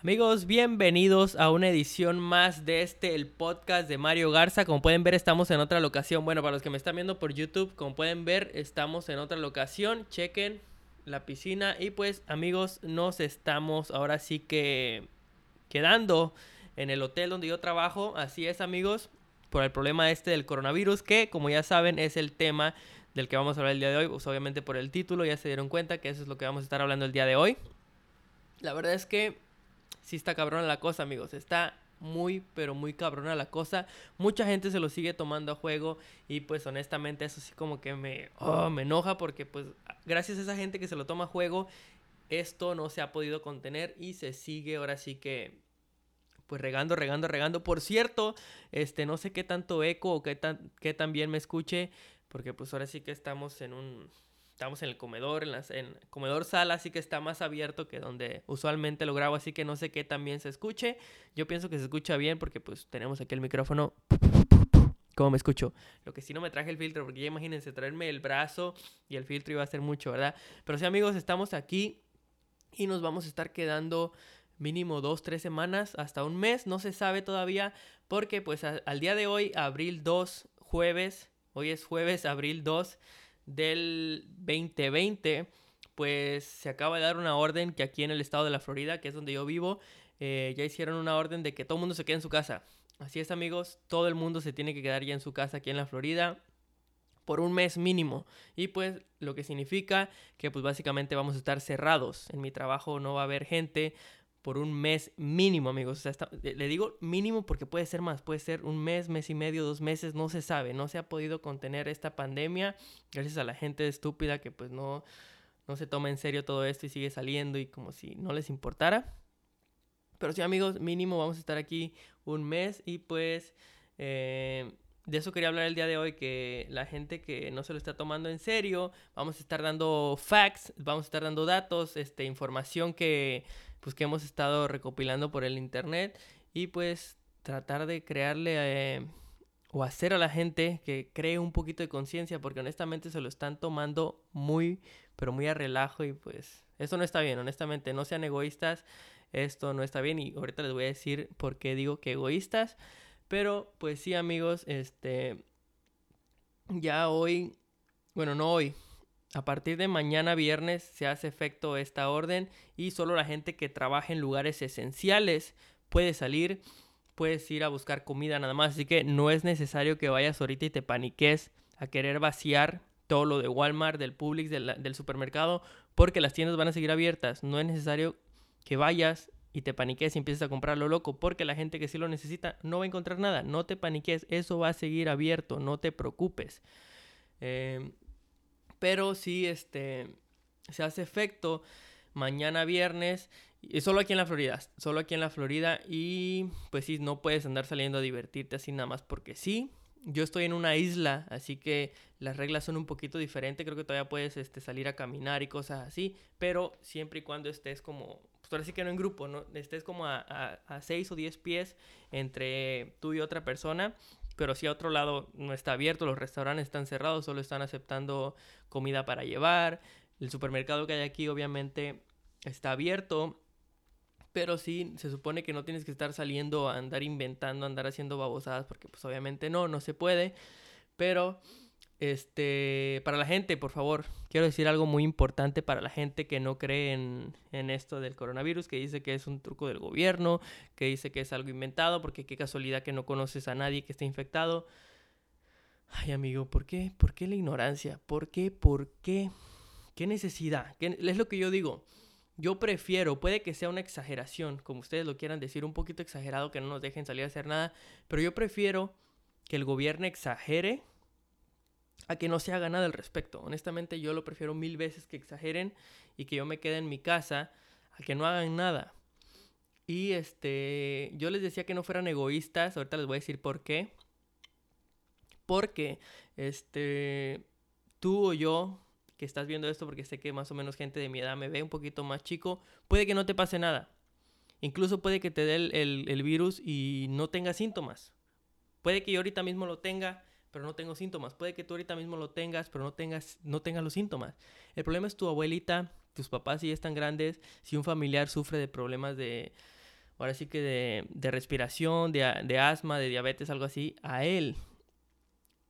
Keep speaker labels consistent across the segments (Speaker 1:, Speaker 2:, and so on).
Speaker 1: Amigos, bienvenidos a una edición más de este, el podcast de Mario Garza. Como pueden ver, estamos en otra locación. Bueno, para los que me están viendo por YouTube, como pueden ver, estamos en otra locación. Chequen la piscina. Y pues, amigos, nos estamos ahora sí que quedando en el hotel donde yo trabajo. Así es, amigos, por el problema este del coronavirus, que como ya saben, es el tema del que vamos a hablar el día de hoy. Pues obviamente por el título ya se dieron cuenta que eso es lo que vamos a estar hablando el día de hoy. La verdad es que sí está cabrona la cosa, amigos. Está muy, pero muy cabrona la cosa. Mucha gente se lo sigue tomando a juego y pues honestamente eso sí como que me, oh, me enoja porque pues gracias a esa gente que se lo toma a juego, esto no se ha podido contener y se sigue ahora sí que pues regando, regando, regando. Por cierto, este no sé qué tanto eco o qué tan, qué tan bien me escuche porque pues ahora sí que estamos en un estamos en el comedor, en, las, en comedor sala, así que está más abierto que donde usualmente lo grabo, así que no sé qué también se escuche. Yo pienso que se escucha bien porque pues tenemos aquí el micrófono. ¿Cómo me escucho? Lo que sí no me traje el filtro, porque ya imagínense traerme el brazo y el filtro iba a ser mucho, ¿verdad? Pero sí amigos, estamos aquí y nos vamos a estar quedando mínimo dos, tres semanas, hasta un mes, no se sabe todavía, porque pues al día de hoy, abril 2, jueves, hoy es jueves, abril 2, del 2020, pues se acaba de dar una orden que aquí en el estado de la Florida, que es donde yo vivo, eh, ya hicieron una orden de que todo el mundo se quede en su casa. Así es amigos, todo el mundo se tiene que quedar ya en su casa aquí en la Florida por un mes mínimo. Y pues lo que significa que pues básicamente vamos a estar cerrados. En mi trabajo no va a haber gente, por un mes mínimo, amigos. O sea, le digo mínimo porque puede ser más, puede ser un mes, mes y medio, dos meses, no se sabe. No se ha podido contener esta pandemia gracias a la gente estúpida que pues no, no se toma en serio todo esto y sigue saliendo y como si no les importara. Pero sí, amigos, mínimo vamos a estar aquí un mes y pues... Eh, de eso quería hablar el día de hoy, que la gente que no se lo está tomando en serio, vamos a estar dando facts, vamos a estar dando datos, este, información que pues que hemos estado recopilando por el internet y pues tratar de crearle eh, o hacer a la gente que cree un poquito de conciencia porque honestamente se lo están tomando muy pero muy a relajo y pues esto no está bien, honestamente, no sean egoístas, esto no está bien y ahorita les voy a decir por qué digo que egoístas, pero pues sí amigos, este ya hoy, bueno, no hoy, a partir de mañana viernes se hace efecto esta orden y solo la gente que trabaja en lugares esenciales puede salir, puedes ir a buscar comida nada más, así que no es necesario que vayas ahorita y te paniques a querer vaciar todo lo de Walmart, del Publix, del, supermercado, porque las tiendas van a seguir abiertas. No es necesario que vayas y te paniques y empieces a comprarlo loco, porque la gente que sí lo necesita no va a encontrar nada. No te paniques, eso va a seguir abierto, no te preocupes. Eh, pero sí, este, se hace efecto mañana viernes, y solo aquí en la Florida, solo aquí en la Florida y pues sí, no puedes andar saliendo a divertirte así nada más porque sí. Yo estoy en una isla, así que las reglas son un poquito diferentes. Creo que todavía puedes este, salir a caminar y cosas así, pero siempre y cuando estés como, pues ahora sí que no en grupo, ¿no? Estés como a, a, a 6 o 10 pies entre tú y otra persona pero si a otro lado no está abierto, los restaurantes están cerrados, solo están aceptando comida para llevar, el supermercado que hay aquí obviamente está abierto, pero sí se supone que no tienes que estar saliendo a andar inventando, andar haciendo babosadas, porque pues obviamente no, no se puede, pero este, para la gente, por favor, quiero decir algo muy importante para la gente que no cree en, en, esto del coronavirus, que dice que es un truco del gobierno, que dice que es algo inventado, porque qué casualidad que no conoces a nadie que esté infectado. Ay, amigo, ¿por qué? ¿Por qué la ignorancia? ¿Por qué? ¿Por qué? ¿Qué necesidad? ¿Qué, es lo que yo digo. Yo prefiero, puede que sea una exageración, como ustedes lo quieran decir, un poquito exagerado, que no nos dejen salir a hacer nada, pero yo prefiero que el gobierno exagere a que no se haga nada al respecto. Honestamente yo lo prefiero mil veces que exageren y que yo me quede en mi casa a que no hagan nada. Y este, yo les decía que no fueran egoístas, ahorita les voy a decir por qué. Porque este tú o yo que estás viendo esto porque sé que más o menos gente de mi edad me ve un poquito más chico, puede que no te pase nada. Incluso puede que te dé el, el virus y no tengas síntomas. Puede que yo ahorita mismo lo tenga pero no tengo síntomas. Puede que tú ahorita mismo lo tengas, pero no tengas, no los síntomas. El problema es tu abuelita, tus papás si ya están grandes, si un familiar sufre de problemas de, ahora sí que de, de respiración, de, de asma, de diabetes, algo así, a él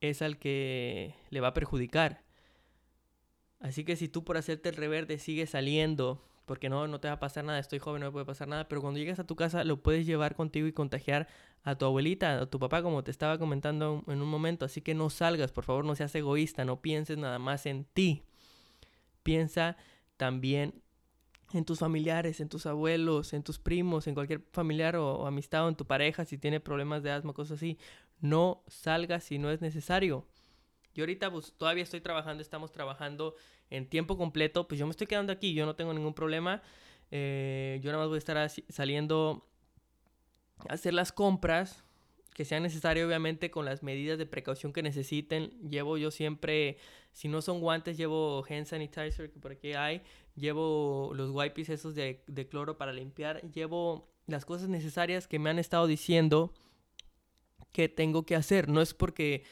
Speaker 1: es al que le va a perjudicar. Así que si tú por hacerte el reverde sigues saliendo, porque no, no te va a pasar nada, estoy joven, no me puede pasar nada, pero cuando llegas a tu casa lo puedes llevar contigo y contagiar a tu abuelita, a tu papá, como te estaba comentando en un momento. Así que no salgas, por favor, no seas egoísta, no pienses nada más en ti. Piensa también en tus familiares, en tus abuelos, en tus primos, en cualquier familiar o, o amistad o en tu pareja si tiene problemas de asma, cosas así. No salgas si no es necesario. Yo ahorita pues, todavía estoy trabajando, estamos trabajando en tiempo completo, pues yo me estoy quedando aquí, yo no tengo ningún problema. Eh, yo nada más voy a estar saliendo a hacer las compras que sean necesarias, obviamente, con las medidas de precaución que necesiten. Llevo yo siempre, si no son guantes, llevo hand sanitizer, que por aquí hay. Llevo los wipes esos de cloro para limpiar. Llevo las cosas necesarias que me han estado diciendo que tengo que hacer. No es porque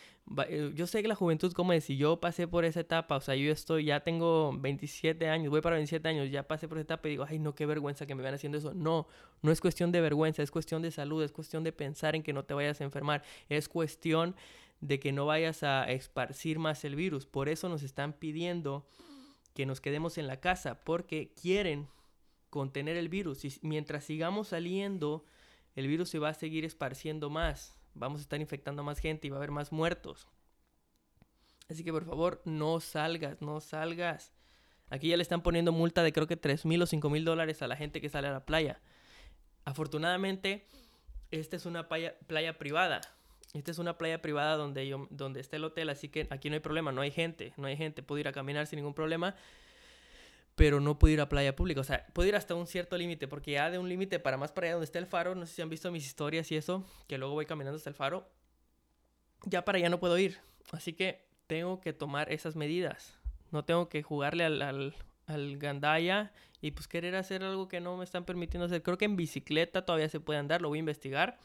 Speaker 1: eh, yo sé que la juventud, como si yo pasé por esa etapa, o sea, yo estoy, ya tengo 27 años, voy para 27 años, ya pasé por esa etapa y digo, ay, no, qué vergüenza que me vean haciendo eso. No, no es cuestión de vergüenza, es cuestión de salud, es cuestión de pensar en que no te vayas a enfermar, es cuestión de que no vayas a esparcir más el virus. Por eso nos están pidiendo que nos quedemos en la casa, porque quieren contener el virus. Y mientras sigamos saliendo, el virus se va a seguir esparciendo más vamos a estar infectando a más gente y va a haber más muertos. Así que por favor, no salgas, no salgas. Aquí ya le están poniendo multa de creo que 3 mil o 5 mil dólares a la gente que sale a la playa. Afortunadamente, esta es una playa, privada. Esta es una playa privada donde, yo, donde está el hotel, así que aquí no hay problema, no hay gente, no hay gente, puedo ir a caminar sin ningún problema pero no puedo ir a playa pública. O sea, puedo ir hasta un cierto límite, porque ya de un límite para más para allá donde está el faro, no sé si han visto mis historias y eso, que luego voy caminando hasta el faro, ya para allá no puedo ir. Así que tengo que tomar esas medidas. No tengo que jugarle al, al, al gandaya y pues querer hacer algo que no me están permitiendo hacer. Creo que en bicicleta todavía se puede andar, lo voy a investigar,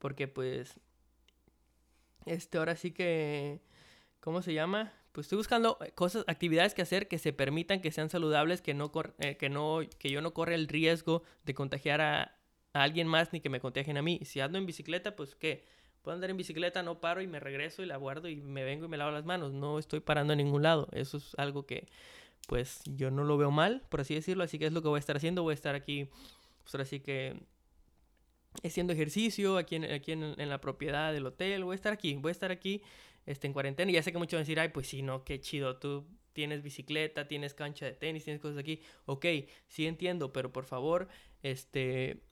Speaker 1: porque pues, este, ahora sí que, ¿cómo se llama? Pues estoy buscando eh, cosas, actividades que hacer que se permitan, que sean saludables, que no, eh, que no, que yo no corra el riesgo de contagiar a, alguien más ni que me contagien a mí. Si ando en bicicleta, pues qué, puedo andar en bicicleta, no paro y me regreso y la guardo y me vengo y me lavo las manos. No estoy parando en ningún lado. Eso es algo que, pues, yo no lo veo mal, por así decirlo. Así que es lo que voy a estar haciendo. Voy a estar aquí, pues ahora sí que haciendo ejercicio aquí, en, aquí en, en la propiedad del hotel. Voy a estar aquí, voy a estar aquí este, en cuarentena. Y ya sé que muchos van a decir, ay, pues sí, no, qué chido, tú tienes bicicleta, tienes cancha de tenis, tienes cosas aquí. Ok, sí entiendo, pero por favor, este,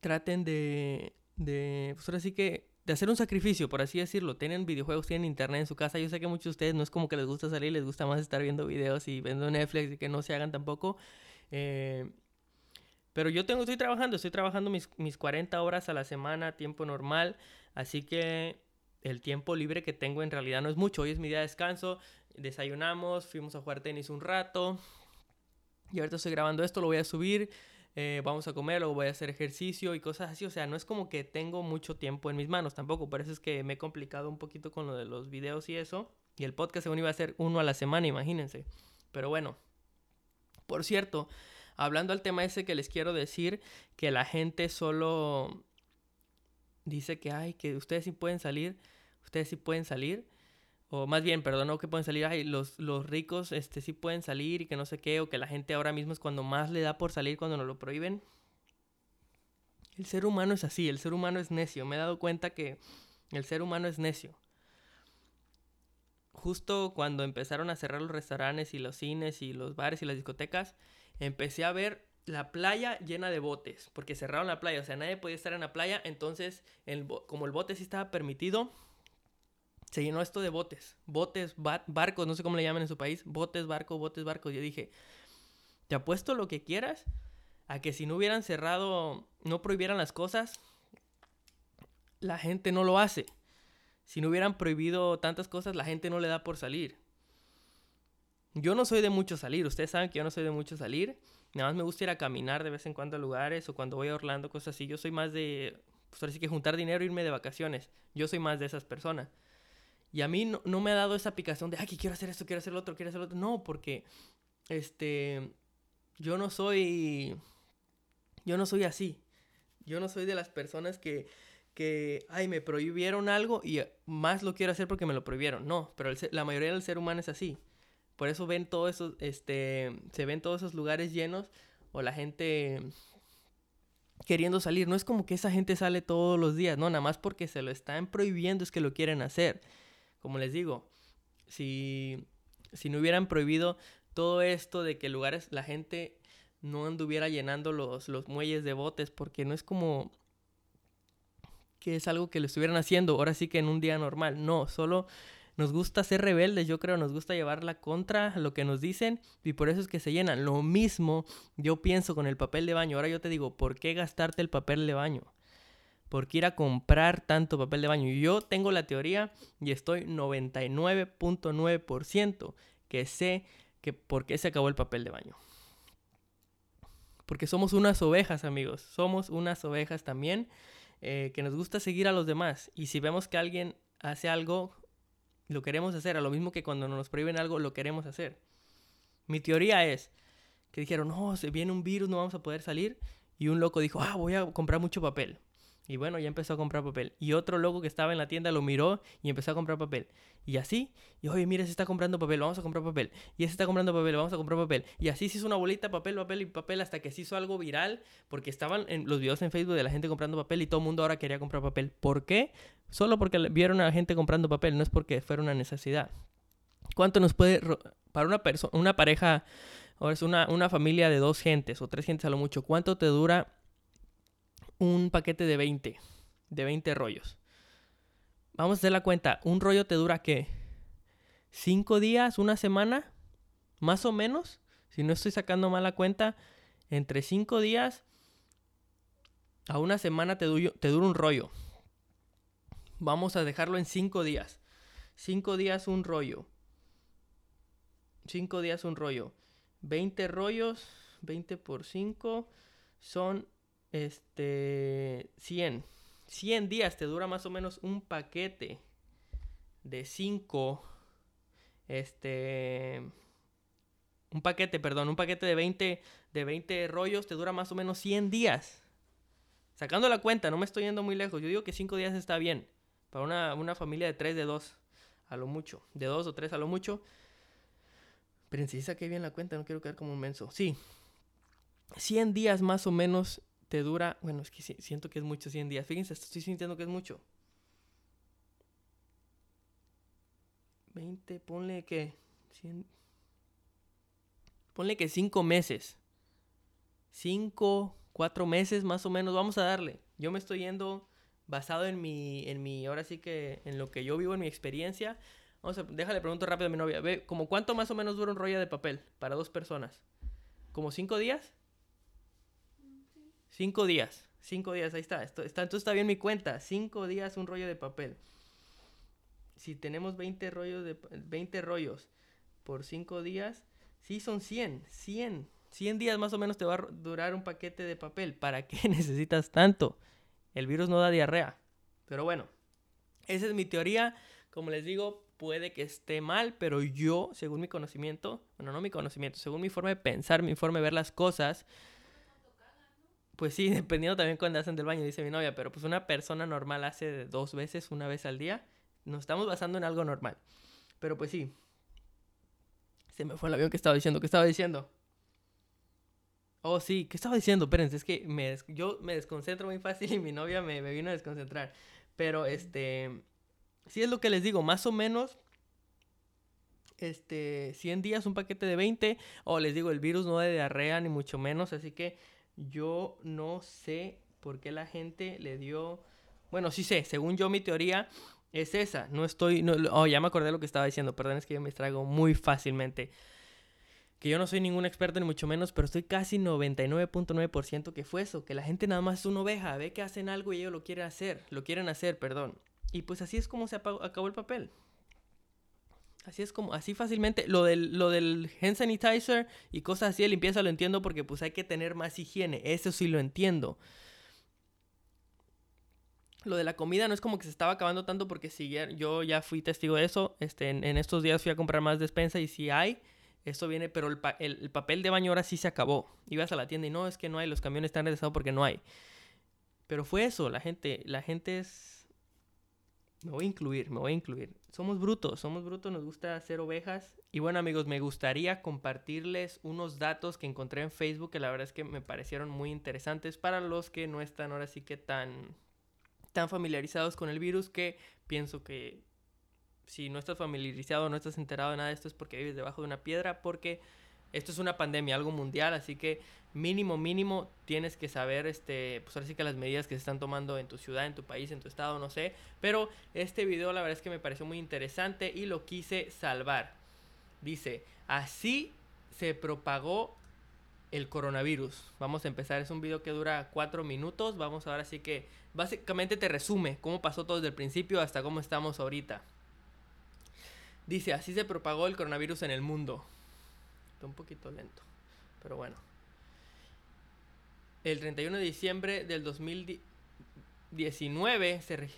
Speaker 1: traten de, de, pues que, de hacer un sacrificio, por así decirlo. Tienen videojuegos, tienen internet en su casa. Yo sé que muchos de ustedes no es como que les gusta salir, les gusta más estar viendo videos y viendo Netflix y que no se hagan tampoco. Eh, pero yo tengo, estoy trabajando, estoy trabajando mis, mis 40 horas a la semana, tiempo normal. Así que el tiempo libre que tengo en realidad no es mucho. Hoy es mi día de descanso, desayunamos, fuimos a jugar tenis un rato. Y ahorita estoy grabando esto, lo voy a subir. Eh, vamos a comer, luego voy a hacer ejercicio y cosas así. O sea, no es como que tengo mucho tiempo en mis manos tampoco. Por eso es que me he complicado un poquito con lo de los videos y eso. Y el podcast según iba a ser uno a la semana, imagínense. Pero bueno, por cierto, hablando al tema ese que les quiero decir, que la gente solo dice que, ay, que ustedes sí pueden salir, ustedes sí pueden salir, o más bien, perdón, no que pueden salir, ay, los, los ricos este, sí pueden salir y que no sé qué, o que la gente ahora mismo es cuando más le da por salir cuando nos lo prohíben. El ser humano es así, el ser humano es necio, me he dado cuenta que el ser humano es necio. Justo cuando empezaron a cerrar los restaurantes y los cines y los bares y las discotecas, empecé a ver la playa llena de botes, porque cerraron la playa, o sea, nadie podía estar en la playa, entonces, el, como el bote sí estaba permitido, se llenó esto de botes, botes, barcos, no sé cómo le llaman en su país, botes, barcos, botes, barcos. Yo dije, te apuesto lo que quieras a que si no hubieran cerrado, no prohibieran las cosas, la gente no lo hace. Si no hubieran prohibido tantas cosas, la gente no le da por salir. Yo no soy de mucho salir, ustedes saben que yo no soy de mucho salir. Nada más me gusta ir a caminar de vez en cuando a lugares o cuando voy a Orlando, cosas así. Yo soy más de, pues ahora que juntar dinero e irme de vacaciones. Yo soy más de esas personas. Y a mí no, me ha dado esa picazón de, ay, que quiero hacer esto, quiero hacer lo otro, quiero hacer lo otro. No, porque, este, yo no soy, Yo no soy así. Yo no soy de las personas que, que, ay, me prohibieron algo y más lo quiero hacer porque me lo prohibieron. No, pero la mayoría del ser humano es así. Por eso ven todos esos, este, se ven todos esos lugares llenos o la gente queriendo salir. No es como que esa gente sale todos los días, no, nada más porque se lo están prohibiendo es que lo quieren hacer. Como les digo, si, si no hubieran prohibido todo esto de que lugares la gente no anduviera llenando los, los muelles de botes, porque no es como que es algo que lo estuvieran haciendo, ahora sí que en un día normal, no, solo nos gusta ser rebeldes, yo creo, nos gusta llevar la contra lo que nos dicen y por eso es que se llenan. Lo mismo yo pienso con el papel de baño. Ahora yo te digo, ¿por qué gastarte el papel de baño? ¿Por qué ir a comprar tanto papel de baño? Yo tengo la teoría y estoy 99.9% que sé que por qué se acabó el papel de baño. Porque somos unas ovejas, amigos. Somos unas ovejas también eh, que nos gusta seguir a los demás. Y si vemos que alguien hace algo lo queremos hacer, a lo mismo que cuando nos prohíben algo, lo queremos hacer. Mi teoría es que dijeron, no, se viene un virus, no vamos a poder salir. Y un loco dijo, ah, voy a comprar mucho papel. Y bueno, ya empezó a comprar papel. Y otro loco que estaba en la tienda lo miró y empezó a comprar papel. Y así, y oye, mira, se está comprando papel, vamos a comprar papel. Y ese está comprando papel, vamos a comprar papel. Y así se hizo una bolita, papel, papel y papel, hasta que se hizo algo viral, porque estaban en los videos en Facebook de la gente comprando papel y todo el mundo ahora quería comprar papel. ¿Por qué? Solo porque vieron a la gente comprando papel, no es porque fuera una necesidad. ¿Cuánto nos puede, para una persona, una pareja, o es una, una familia de dos gentes o tres gentes a lo mucho, cuánto te dura un paquete de 20, de 20 rollos. Vamos a hacer la cuenta. ¿Un rollo te dura qué? ¿Cinco días? ¿Una semana? Más o menos. Si no estoy sacando mal la cuenta, entre cinco días a una semana te, te dura un rollo. Vamos a dejarlo en cinco días. Cinco días un rollo. Cinco días un rollo. 20 rollos, 20 por 5 son este, 100. 100 días te dura más o menos un paquete de 5. Este. Un paquete, perdón, un paquete de 20, de 20 rollos te dura más o menos 100 días. Sacando la cuenta, no me estoy yendo muy lejos. Yo digo que 5 días está bien. Para una, una familia de 3, de 2, a lo mucho. De 2 o 3 a lo mucho. Pero si saqué bien la cuenta, no quiero quedar como un menso. Sí. 100 días más o menos te dura, bueno, es que siento que es mucho 100 días. Fíjense, estoy sintiendo que es mucho. 20, ponle que 100 Ponle que 5 meses. 5, 4 meses más o menos, vamos a darle. Yo me estoy yendo basado en mi en mi ahora sí que en lo que yo vivo en mi experiencia. Vamos a déjale pregunto rápido a mi novia, ve, como cuánto más o menos dura un rollo de papel para dos personas? ¿Como 5 días? Cinco días. Cinco días, ahí está. está. Entonces está bien mi cuenta. Cinco días un rollo de papel. Si tenemos 20 rollos, de, 20 rollos por cinco días, sí son 100. 100. 100 días más o menos te va a durar un paquete de papel. ¿Para qué necesitas tanto? El virus no da diarrea. Pero bueno, esa es mi teoría. Como les digo, puede que esté mal, pero yo, según mi conocimiento, bueno, no mi conocimiento, según mi forma de pensar, mi forma de ver las cosas, pues sí, dependiendo también cuando hacen del baño, dice mi novia, pero pues una persona normal hace dos veces, una vez al día. Nos estamos basando en algo normal. Pero pues sí. Se me fue el avión que estaba diciendo. ¿Qué estaba diciendo? Oh, sí, ¿qué estaba diciendo? Espérense, es que me yo me desconcentro muy fácil y mi novia me, vino a desconcentrar. Pero este. Sí es lo que les digo, más o menos este, 100 días, un paquete de 20. O les digo, el virus no de diarrea, ni mucho menos. Así que yo no sé por qué la gente le dio... Bueno, sí sé, según yo mi teoría es esa. No estoy... No, oh, ya me acordé de lo que estaba diciendo. Perdón, es que yo me extraigo muy fácilmente. Que yo no soy ningún experto ni mucho menos, pero estoy casi 99.9% que fue eso. Que la gente nada más es una oveja. Ve que hacen algo y ellos lo quieren hacer. Lo quieren hacer, perdón. Y pues así es como se acabó el papel. Así es como, así fácilmente. Lo del, lo del hand sanitizer y cosas así de limpieza lo entiendo porque pues hay que tener más higiene. Eso sí lo entiendo. Lo de la comida no es como que se estaba acabando tanto porque si yo ya fui testigo de eso. Este, en, estos días fui a comprar más despensa y si hay, Esto viene, pero el, el, papel de baño ahora sí se acabó. Ibas a la tienda y no, es que no hay, los camiones están regresados porque no hay. Pero fue eso, la gente, la gente es... Me voy a incluir, me voy a incluir. Somos brutos, somos brutos, nos gusta hacer ovejas. Y bueno amigos, me gustaría compartirles unos datos que encontré en Facebook que la verdad es que me parecieron muy interesantes para los que no están ahora sí que tan, tan familiarizados con el virus que pienso que si no estás familiarizado, no estás enterado de nada de esto es porque vives debajo de una piedra, porque esto es una pandemia, algo mundial, así que mínimo, mínimo tienes que saber, este, pues ahora sí que las medidas que se están tomando en tu ciudad, en tu país, en tu estado, no sé. Pero este video la verdad es que me pareció muy interesante y lo quise salvar. Dice, así se propagó el coronavirus. Vamos a empezar, es un video que dura cuatro minutos. Vamos ahora sí que básicamente te resume cómo pasó todo desde el principio hasta cómo estamos ahorita. Dice, así se propagó el coronavirus en el mundo. Está un poquito lento, pero bueno. El 31 de diciembre del 2019 se...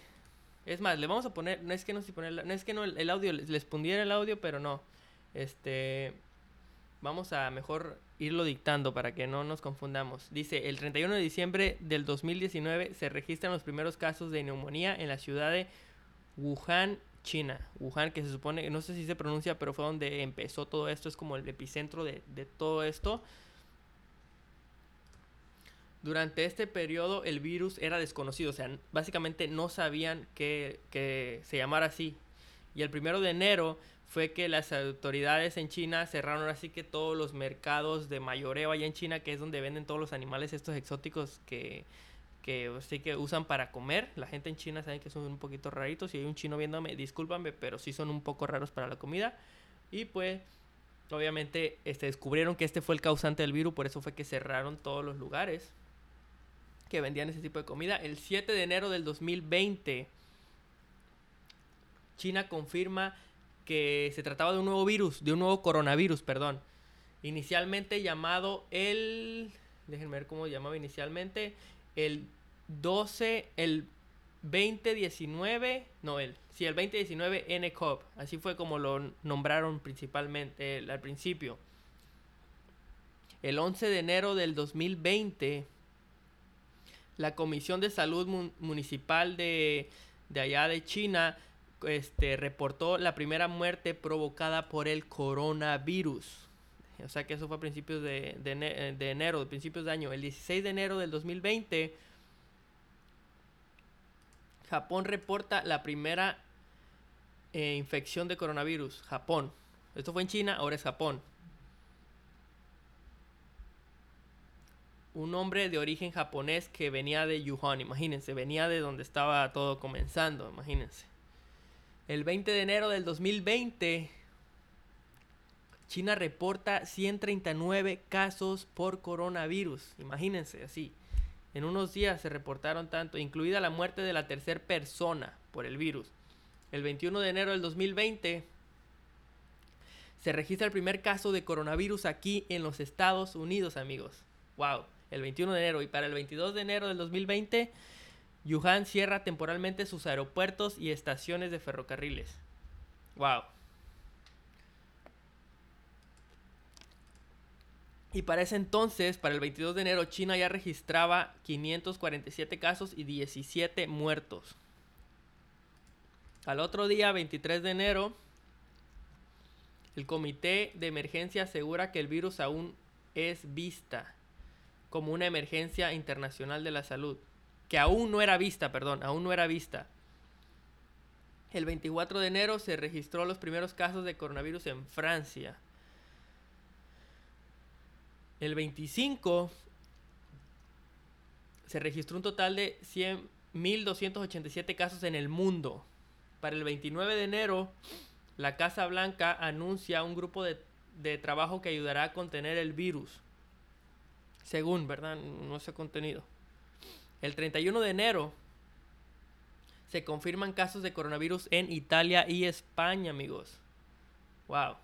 Speaker 1: Es más, le vamos a poner, no es que no se poner, no es que no el, audio, les pondría el audio, pero no. Este, vamos a mejor irlo dictando para que no nos confundamos. Dice, el 31 de diciembre del 2019 se registran los primeros casos de neumonía en la ciudad de Wuhan, China. Wuhan, que se supone, no sé si se pronuncia, pero fue donde empezó todo esto, es como el epicentro de, todo esto. Durante este periodo el virus era desconocido, o sea, básicamente no sabían que, que se llamara así. Y el primero de enero fue que las autoridades en China cerraron así que todos los mercados de mayoreo allá en China, que es donde venden todos los animales estos exóticos que, que sí que usan para comer. La gente en China sabe que son un poquito raritos. Si hay un chino viéndome, discúlpame, pero sí son un poco raros para la comida. Y pues, obviamente, este, descubrieron que este fue el causante del virus, por eso fue que cerraron todos los lugares que vendían ese tipo de comida. El 7 de enero del 2020, China confirma que se trataba de un nuevo virus, de un nuevo coronavirus, perdón. Inicialmente llamado el... Déjenme ver cómo llamaba inicialmente el 12, el 2019, no, el, sí, el 2019 NCOP, así fue como lo nombraron principalmente al principio. El 11 de enero del 2020, la Comisión de Salud Municipal de, de allá de China este, reportó la primera muerte provocada por el coronavirus. O sea que eso fue a principios de, de, enero, principios de año. El 16 de enero del 2020, Japón reporta la primera eh, infección de coronavirus. Japón. Esto fue en China, ahora es Japón. Un hombre de origen japonés que venía de Wuhan, imagínense, venía de donde estaba todo comenzando, imagínense. El 20 de enero del 2020 China reporta 139 casos por coronavirus. Imagínense así. En unos días se reportaron tanto, incluida la muerte de la tercera persona por el virus. El 21 de enero del 2020 se registra el primer caso de coronavirus aquí en los Estados Unidos, amigos. Wow, el 21 de enero. Y para el 22 de enero del 2020, Wuhan cierra temporalmente sus aeropuertos y estaciones de ferrocarriles. Wow. Y para ese entonces, para el 22 de enero, China ya registraba 547 casos y 17 muertos. Al otro día, 23 de enero, el comité de emergencia asegura que el virus aún es vista como una emergencia internacional de la salud. Que aún no era vista, perdón, aún no era vista. El 24 de enero se registró los primeros casos de coronavirus en Francia. El 25 se registró un total de 100.287 casos en el mundo. Para el 29 de enero, la Casa Blanca anuncia un grupo de, de trabajo que ayudará a contener el virus. Según, ¿verdad? No ha contenido. El 31 de enero se confirman casos de coronavirus en Italia y España, amigos. Wow.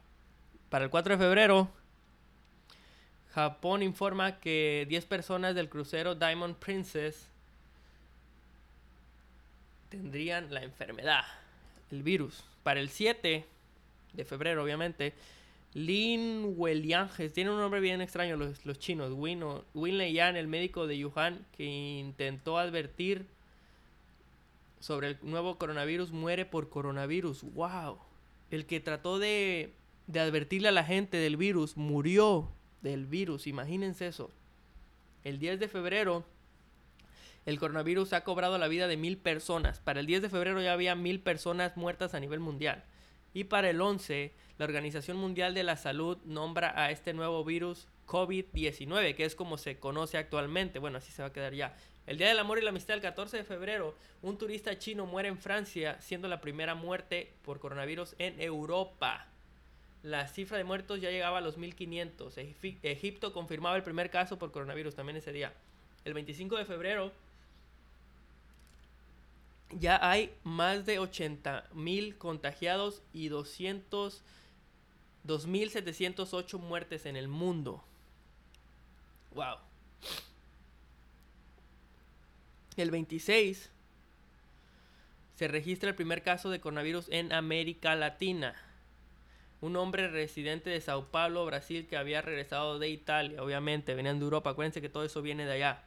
Speaker 1: Para el 4 de febrero Japón informa que 10 personas del crucero Diamond Princess tendrían la enfermedad, el virus. Para el 7 de febrero, obviamente, Lin Welianges, tiene un nombre bien extraño los, los chinos. Win, Win Leian, el médico de Wuhan, que intentó advertir sobre el nuevo coronavirus, muere por coronavirus. ¡Wow! El que trató de, de advertirle a la gente del virus murió del virus. Imagínense eso. El 10 de febrero, el coronavirus ha cobrado la vida de mil personas. Para el 10 de febrero ya había mil personas muertas a nivel mundial. Y para el 11, la Organización Mundial de la Salud nombra a este nuevo virus COVID-19, que es como se conoce actualmente. Bueno, así se va a quedar ya. El Día del Amor y la Amistad, el 14 de febrero, un turista chino muere en Francia, siendo la primera muerte por coronavirus en Europa. La cifra de muertos ya llegaba a los 1500. Egipto confirmaba el primer caso por coronavirus también ese día. El 25 de febrero ya hay más de 80 mil contagiados y 200 2.708 muertes en el mundo. Wow. El 26 se registra el primer caso de coronavirus en América Latina. Un hombre residente de Sao Paulo, Brasil, que había regresado de Italia, obviamente, venían de Europa. Acuérdense que todo eso viene de allá.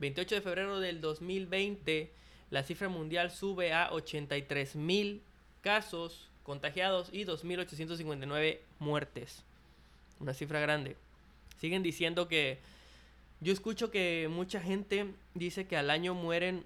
Speaker 1: 28 de febrero del 2020, la cifra mundial sube a 83 mil casos contagiados y 2.859 muertes. Una cifra grande. Siguen diciendo que... Yo escucho que mucha gente dice que al año mueren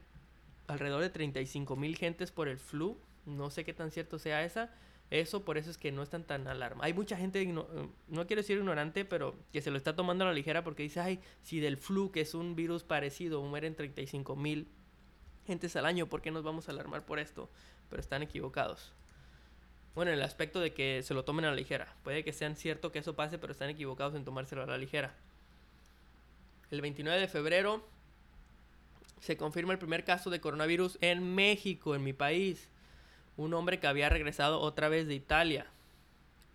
Speaker 1: alrededor de 35 mil gentes por el flu. No sé qué tan cierto sea esa. Eso por eso es que no están tan alarma. Hay mucha gente, no, no, quiero decir ignorante, pero que se lo está tomando a la ligera porque dice, ay, si del flu, que es un virus parecido, mueren 35 mil gentes al año, ¿por qué nos vamos a alarmar por esto? Pero están equivocados. Bueno, en el aspecto de que se lo tomen a la ligera. Puede que sean cierto que eso pase, pero están equivocados en tomárselo a la ligera. El 29 de febrero se confirma el primer caso de coronavirus en México, en mi país. Un hombre que había regresado otra vez de Italia.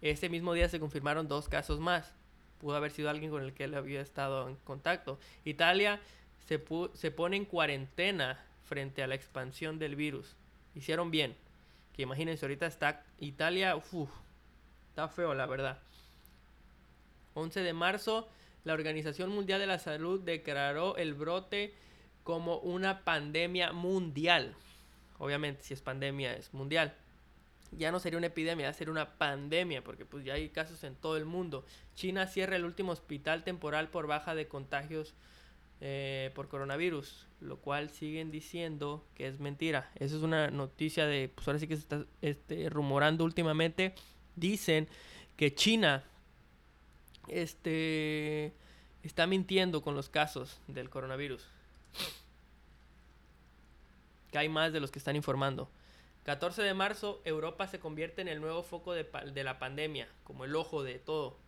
Speaker 1: Ese mismo día se confirmaron dos casos más. Pudo haber sido alguien con el que él había estado en contacto. Italia se, se pone en cuarentena frente a la expansión del virus. Hicieron bien que imagínense, ahorita está Italia, está feo la verdad. 11 de marzo, la Organización Mundial de la Salud declaró el brote como una pandemia mundial. Obviamente, si es pandemia, es mundial. Ya no sería una epidemia, va a ser una pandemia, porque pues ya hay casos en todo el mundo. China cierra el último hospital temporal por baja de contagios eh, por coronavirus, lo cual siguen diciendo que es mentira. Esa es una noticia de, pues ahora sí que se está este, rumorando últimamente. Dicen que China este, está mintiendo con los casos del coronavirus. Que hay más de los que están informando. 14 de marzo, Europa se convierte en el nuevo foco de, de la pandemia, como el ojo de todo.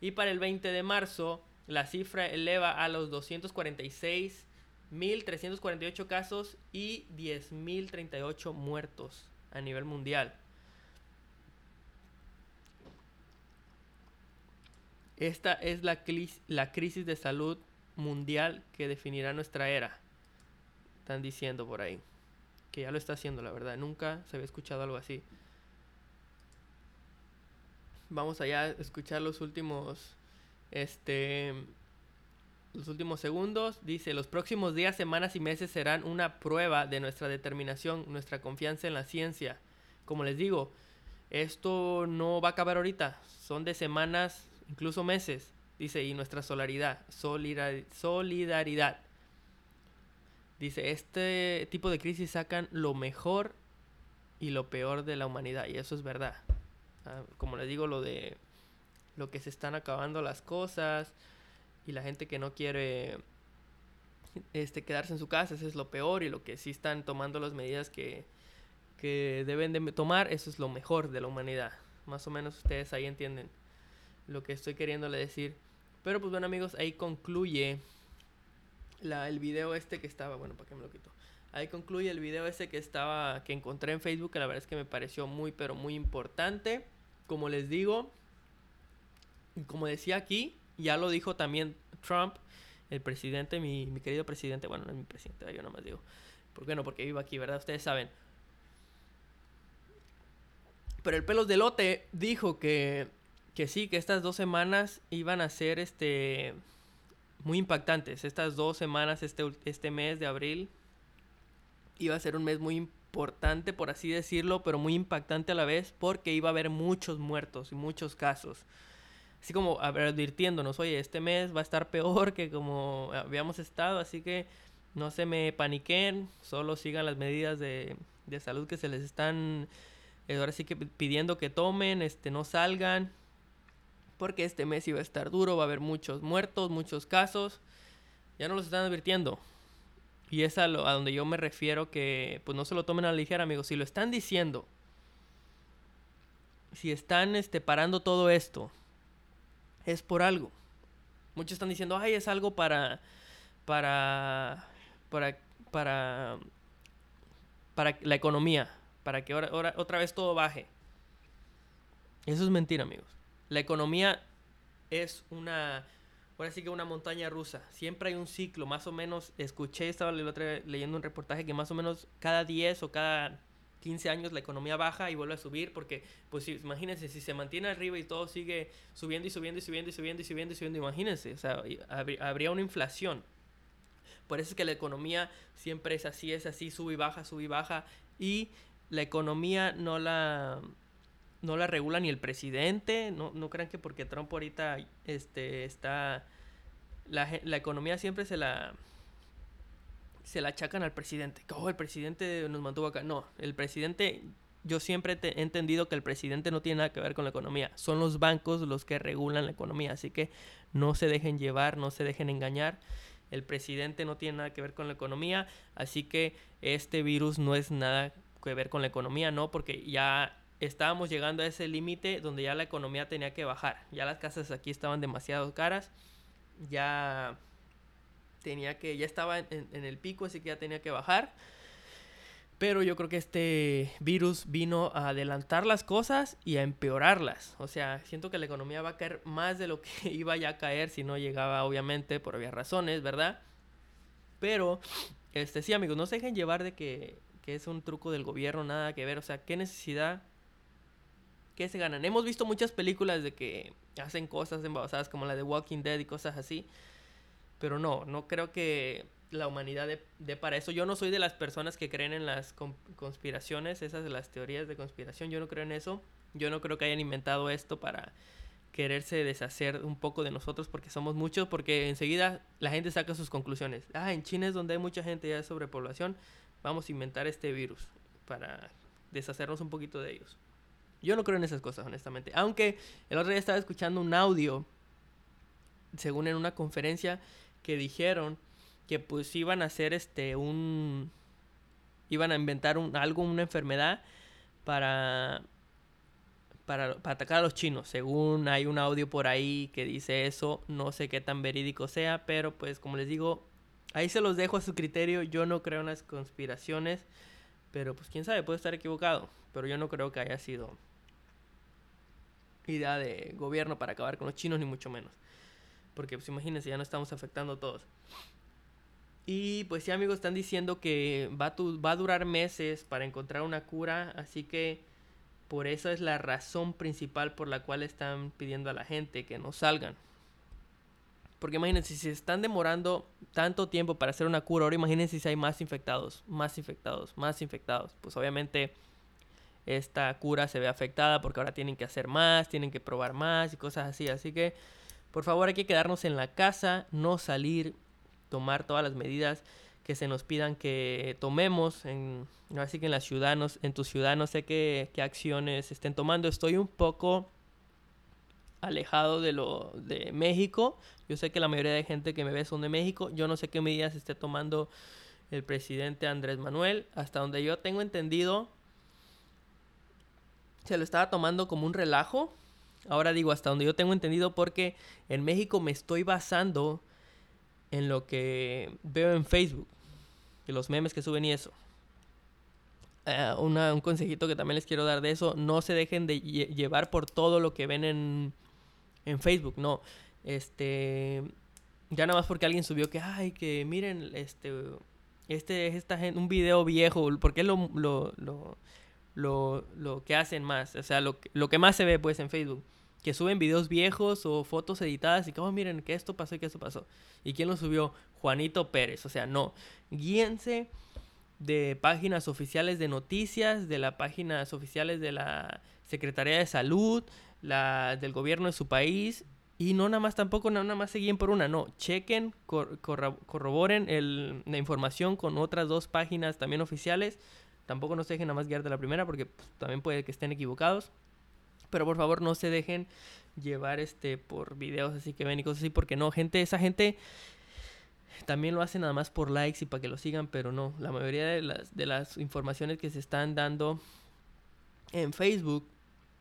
Speaker 1: Y para el 20 de marzo, la cifra eleva a los 246.348 casos y 10.038 muertos a nivel mundial. Esta es la, la crisis de salud mundial que definirá nuestra era. Están diciendo por ahí. Que ya lo está haciendo, la verdad. Nunca se había escuchado algo así. Vamos allá a escuchar los últimos este, los últimos segundos, dice, los próximos días, semanas y meses serán una prueba de nuestra determinación, nuestra confianza en la ciencia. Como les digo, esto no va a acabar ahorita, son de semanas, incluso meses, dice, y nuestra solidaridad, solidaridad. Dice, este tipo de crisis sacan lo mejor y lo peor de la humanidad, y eso es verdad. Ah, como les digo, lo de lo que se están acabando las cosas y la gente que no quiere este quedarse en su casa, eso es lo peor y lo que sí están tomando las medidas que, que deben de tomar, eso es lo mejor de la humanidad. Más o menos ustedes ahí entienden lo que estoy queriéndole decir. Pero pues bueno amigos, ahí concluye la, el video este que estaba, bueno, ¿para qué me lo quito? Ahí concluye el video ese que estaba, que encontré en Facebook, que la verdad es que me pareció muy, pero muy importante. Como les digo, como decía aquí, ya lo dijo también Trump, el presidente, mi, mi querido presidente, bueno, no es mi presidente, yo nomás digo, ¿por qué no? Porque vivo aquí, ¿verdad? Ustedes saben. Pero el pelos de lote dijo que, que sí, que estas dos semanas iban a ser este muy impactantes. Estas dos semanas, este, este mes de abril, iba a ser un mes muy importante, por así decirlo, pero muy impactante a la vez, porque iba a haber muchos muertos y muchos casos. Así como advirtiéndonos, oye, este mes va a estar peor que como habíamos estado, así que no se me paniquen, solo sigan las medidas de, de salud que se les están eh, ahora sí que pidiendo que tomen, este, no salgan, porque este mes iba a estar duro, va a haber muchos muertos, muchos casos. Ya no los están advirtiendo. Y es a, lo, a donde yo me refiero que pues no se lo tomen a la ligera, amigos. Si lo están diciendo, si están este, parando todo esto, es por algo. Muchos están diciendo, ay, es algo para, para, para, para, para la economía, para que ahora, otra vez todo baje. Eso es mentira, amigos. La economía es una, ahora sí que una montaña rusa. Siempre hay un ciclo, más o menos, escuché, estaba leyendo un reportaje que más o menos cada 10 o cada 15 años la economía baja y vuelve a subir porque, pues imagínense, si se mantiene arriba y todo sigue subiendo y subiendo y subiendo y subiendo y subiendo y subiendo, imagínense, o sea, habría una inflación. Por eso es que la economía siempre es así, es así, sube y baja, sube y baja. Y la economía no la, no la regula ni el presidente. No, no crean que porque Trump ahorita este, está... La, la economía siempre se la se la achacan al presidente. Oh, el presidente nos mantuvo acá. No, el presidente, yo siempre he entendido que el presidente no tiene nada que ver con la economía. Son los bancos los que regulan la economía. Así que no se dejen llevar, no se dejen engañar. El presidente no tiene nada que ver con la economía. Así que este virus no es nada que ver con la economía, ¿no? Porque ya estábamos llegando a ese límite donde ya la economía tenía que bajar. Ya las casas aquí estaban demasiado caras. Ya tenía que, ya estaba en, el pico, así que ya tenía que bajar. Pero yo creo que este virus vino a adelantar las cosas y a empeorarlas. O sea, siento que la economía va a caer más de lo que iba ya a caer si no llegaba, obviamente, por obvias razones, ¿verdad? Pero, este, sí, amigos, no se dejen llevar de que, que es un truco del gobierno, nada que ver. O sea, qué necesidad ¿Qué se ganan? Hemos visto muchas películas de que hacen cosas embasadas como la de Walking Dead y cosas así. Pero no, no creo que la humanidad dé para eso. Yo no soy de las personas que creen en las conspiraciones, esas de las teorías de conspiración. Yo no creo en eso. Yo no creo que hayan inventado esto para quererse deshacer un poco de nosotros porque somos muchos, porque enseguida la gente saca sus conclusiones. Ah, en China es donde hay mucha gente ya de sobrepoblación, vamos a inventar este virus para deshacernos un poquito de ellos. Yo no creo en esas cosas, honestamente. Aunque el otro día estaba escuchando un audio, según en una conferencia, que dijeron que pues iban a hacer este un iban a inventar un, algo, una enfermedad para, para, para atacar a los chinos. Según hay un audio por ahí que dice eso, no sé qué tan verídico sea, pero pues como les digo, ahí se los dejo a su criterio. Yo no creo en las conspiraciones, pero pues quién sabe, puede estar equivocado, pero yo no creo que haya sido idea de gobierno para acabar con los chinos, ni mucho menos. Porque pues imagínense, ya no estamos afectando a todos. Y pues sí amigos, están diciendo que va a, va a durar meses para encontrar una cura, así que por eso es la razón principal por la cual están pidiendo a la gente que no salgan. Porque imagínense, si se están demorando tanto tiempo para hacer una cura, ahora imagínense si hay más infectados, más infectados, más infectados. Pues obviamente esta cura se ve afectada porque ahora tienen que hacer más, tienen que probar más y cosas así. Así que, por favor, hay que quedarnos en la casa, no salir, tomar todas las medidas que se nos pidan que tomemos. En, así que en la ciudad, en tu ciudad, no sé qué, acciones estén tomando. Estoy un poco alejado de lo de México. Yo sé que la mayoría de gente que me ve son de México. Yo no sé qué medidas esté tomando el presidente Andrés Manuel. Hasta donde yo tengo entendido, se lo estaba tomando como un relajo. Ahora digo, hasta donde yo tengo entendido, porque en México me estoy basando en lo que veo en Facebook, y los memes que suben y eso. Eh, un consejito que también les quiero dar de eso, no se dejen de llevar por todo lo que ven en, en Facebook, no. Este, ya nada más porque alguien subió que, ay, que miren, este, este es esta gente, un video viejo, porque es lo, lo, lo lo, lo que hacen más, o sea, lo, lo que más se ve pues en Facebook. Que suben videos viejos o fotos editadas y como, oh, miren, que esto pasó y que esto pasó. ¿Y quién lo subió? Juanito Pérez. O sea, no. Guíense de páginas oficiales de noticias, de las páginas oficiales de la Secretaría de Salud, la del gobierno de su país. Y no nada más tampoco, nada más se guíen por una, no. Chequen, corroboren la información con otras dos páginas también oficiales. Tampoco no se dejen nada más guiar de la primera porque pues, también puede que estén equivocados. Pero por favor no se dejen llevar este por videos así que ven y cosas así, porque no, gente, esa gente también lo hace nada más por likes y para que lo sigan, pero no, la mayoría de las, de las informaciones que se están dando en Facebook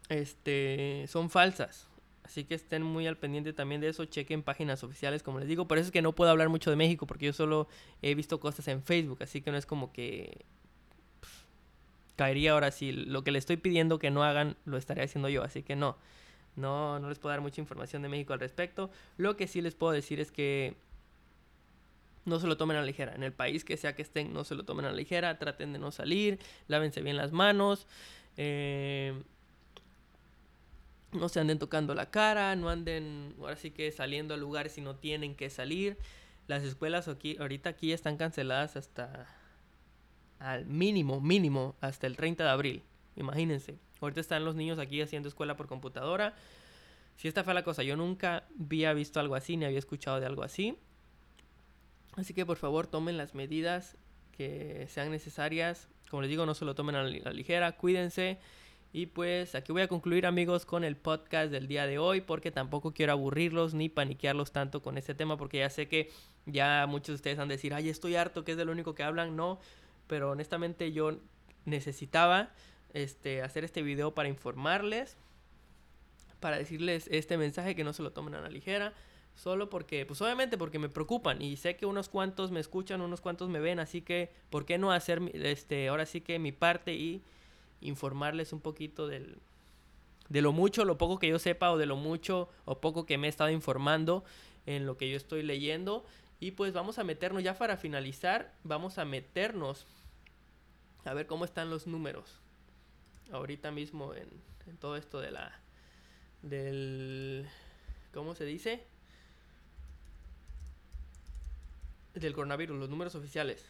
Speaker 1: este, son falsas. Así que estén muy al pendiente también de eso, chequen páginas oficiales, como les digo. Por eso es que no puedo hablar mucho de México, porque yo solo he visto cosas en Facebook, así que no es como que caería ahora si lo que le estoy pidiendo que no hagan lo estaré haciendo yo, así que no. No, no les puedo dar mucha información de México al respecto. Lo que sí les puedo decir es que no se lo tomen a la ligera. En el país que sea que estén, no se lo tomen a la ligera. Traten de no salir. Lávense bien las manos. Eh, no se anden tocando la cara. No anden, ahora sí que saliendo a lugares si no tienen que salir. Las escuelas aquí, ahorita aquí están canceladas hasta al mínimo, mínimo, hasta el 30 de abril. Imagínense. Ahorita están los niños aquí haciendo escuela por computadora. Si esta fue la cosa, yo nunca había visto algo así, ni había escuchado de algo así. Así que por favor tomen las medidas que sean necesarias. Como les digo, no se lo tomen a la ligera, cuídense. Y pues aquí voy a concluir amigos con el podcast del día de hoy porque tampoco quiero aburrirlos ni paniquearlos tanto con este tema porque ya sé que ya muchos de ustedes han de decir, ay, estoy harto, que es de lo único que hablan. No, pero honestamente yo necesitaba este, hacer este video para informarles, para decirles este mensaje que no se lo tomen a la ligera. Solo porque, pues obviamente porque me preocupan y sé que unos cuantos me escuchan, unos cuantos me ven, así que, ¿por qué no hacer, este, ahora sí que mi parte y informarles un poquito del, de lo mucho, lo poco que yo sepa o de lo mucho o poco que me he estado informando en lo que yo estoy leyendo. Y pues vamos a meternos, ya para finalizar, vamos a meternos a ver cómo están los números. Ahorita mismo en, todo esto de la... del... ¿Cómo se dice? del coronavirus, los números oficiales.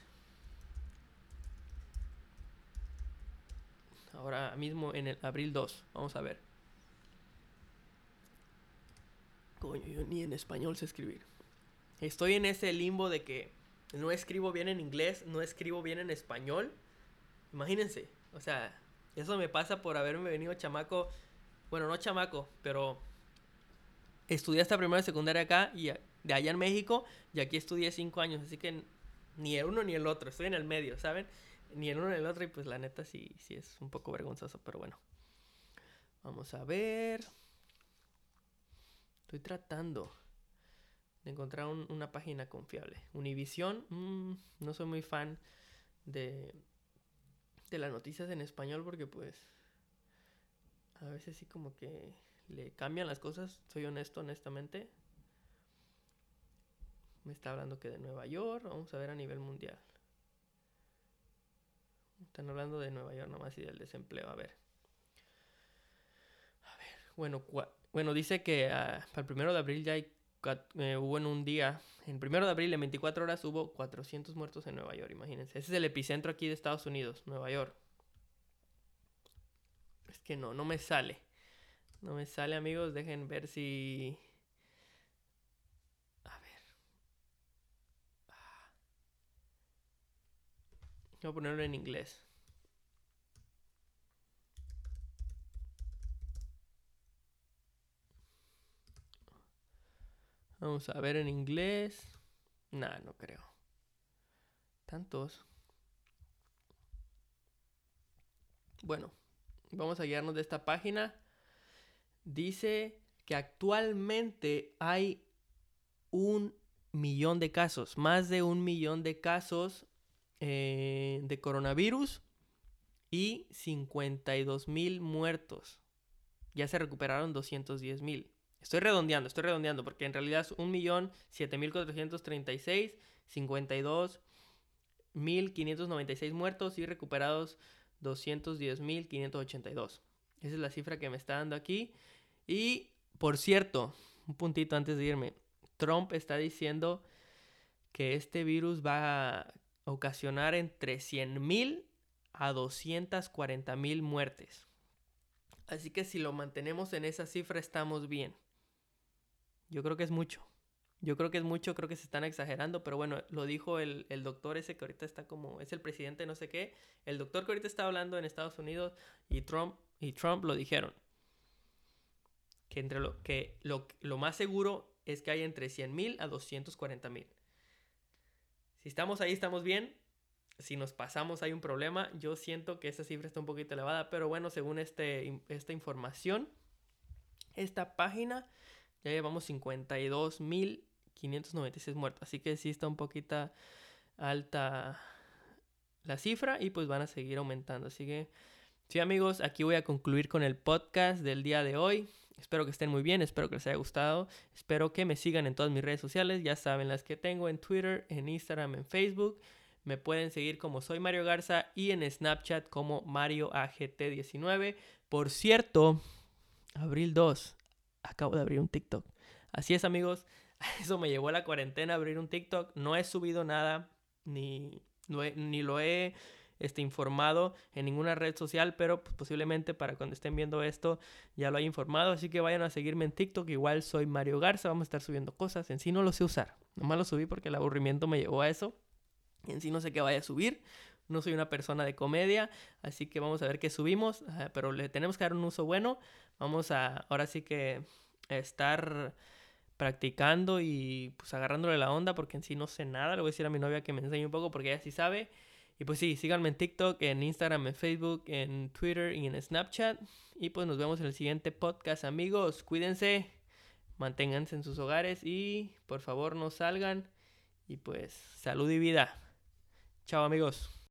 Speaker 1: Ahora mismo en el abril 2, vamos a ver. Coño, yo ni en español sé escribir. Estoy en ese limbo de que no escribo bien en inglés, no escribo bien en español. Imagínense, o sea, eso me pasa por haberme venido chamaco, bueno, no chamaco, pero estudié hasta primera y secundaria acá y de allá en México y aquí estudié cinco años, así que ni el uno ni el otro, estoy en el medio, ¿saben? Ni el uno ni el otro y pues la neta sí, sí es un poco vergonzoso, pero bueno. Vamos a ver. Estoy tratando de encontrar una página confiable. Univision, mm, no soy muy fan de, de las noticias en español porque pues a veces sí como que le cambian las cosas, soy honesto, honestamente. Me está hablando que de Nueva York. Vamos a ver a nivel mundial. Están hablando de Nueva York nomás y del desempleo. A ver. A ver. Bueno, bueno dice que ah, para el primero de abril ya hay, eh, hubo en un día. En primero de abril, en 24 horas, hubo 400 muertos en Nueva York. Imagínense. Ese es el epicentro aquí de Estados Unidos, Nueva York. Es que no, no me sale. No me sale, amigos. Dejen ver si Voy a ponerlo en inglés. Vamos a ver en inglés. Nah, no creo. Tantos. Bueno, vamos a guiarnos de esta página. Dice que actualmente hay un millón de casos, más de un millón de casos eh, de coronavirus y 52 mil muertos. Ya se recuperaron 210 mil. Estoy redondeando, estoy redondeando, porque en realidad es 1.7436, 52.596 muertos y recuperados 210.582. Esa es la cifra que me está dando aquí. Y Por cierto, un puntito antes de irme. Trump está diciendo que este virus va a ocasionar entre 100.000 a 240.000 muertes. Así que si lo mantenemos en esa cifra estamos bien. Yo creo que es mucho. Yo creo que es mucho, creo que se están exagerando, pero bueno, lo dijo el, el, doctor ese que ahorita está como, es el presidente no sé qué, el doctor que ahorita está hablando en Estados Unidos y Trump, y Trump lo dijeron. Que, entre lo, que lo, lo más seguro es que hay entre 100 mil a 240 mil. Si estamos ahí, estamos bien. Si nos pasamos, hay un problema. Yo siento que esa cifra está un poquito elevada, pero bueno, según este, esta información, esta página, ya llevamos 52 mil 596 muertos. Así que sí está un poquito alta la cifra y pues van a seguir aumentando. Así que sí amigos, aquí voy a concluir con el podcast del día de hoy. Espero que estén muy bien, espero que les haya gustado. Espero que me sigan en todas mis redes sociales. Ya saben las que tengo en Twitter, en Instagram, en Facebook. Me pueden seguir como soy Mario Garza y en Snapchat como Mario AGT19. Por cierto, abril 2, acabo de abrir un TikTok. Así es amigos, Eso me llevó a la cuarentena abrir un TikTok. No he subido nada, ni, ni lo he este, informado en ninguna red social, pero pues, posiblemente para cuando estén viendo esto ya lo haya informado. Así que vayan a seguirme en TikTok. Igual soy Mario Garza, vamos a estar subiendo cosas. En sí no lo sé usar. Nomás lo subí porque el aburrimiento me llevó a eso. En sí no sé qué vaya a subir. No soy una persona de comedia, así que vamos a ver qué subimos. pero le tenemos que dar un uso bueno. Vamos a, ahora sí que estar practicando y pues agarrándole la onda porque en sí no sé nada. Le voy a decir a mi novia que me enseñe un poco porque ella sí sabe. Y pues sí, síganme en TikTok, en Instagram, en Facebook, en Twitter y en Snapchat. Y pues nos vemos en el siguiente podcast, amigos. Cuídense, manténganse en sus hogares y por favor no salgan. Y pues salud y vida. Chao amigos.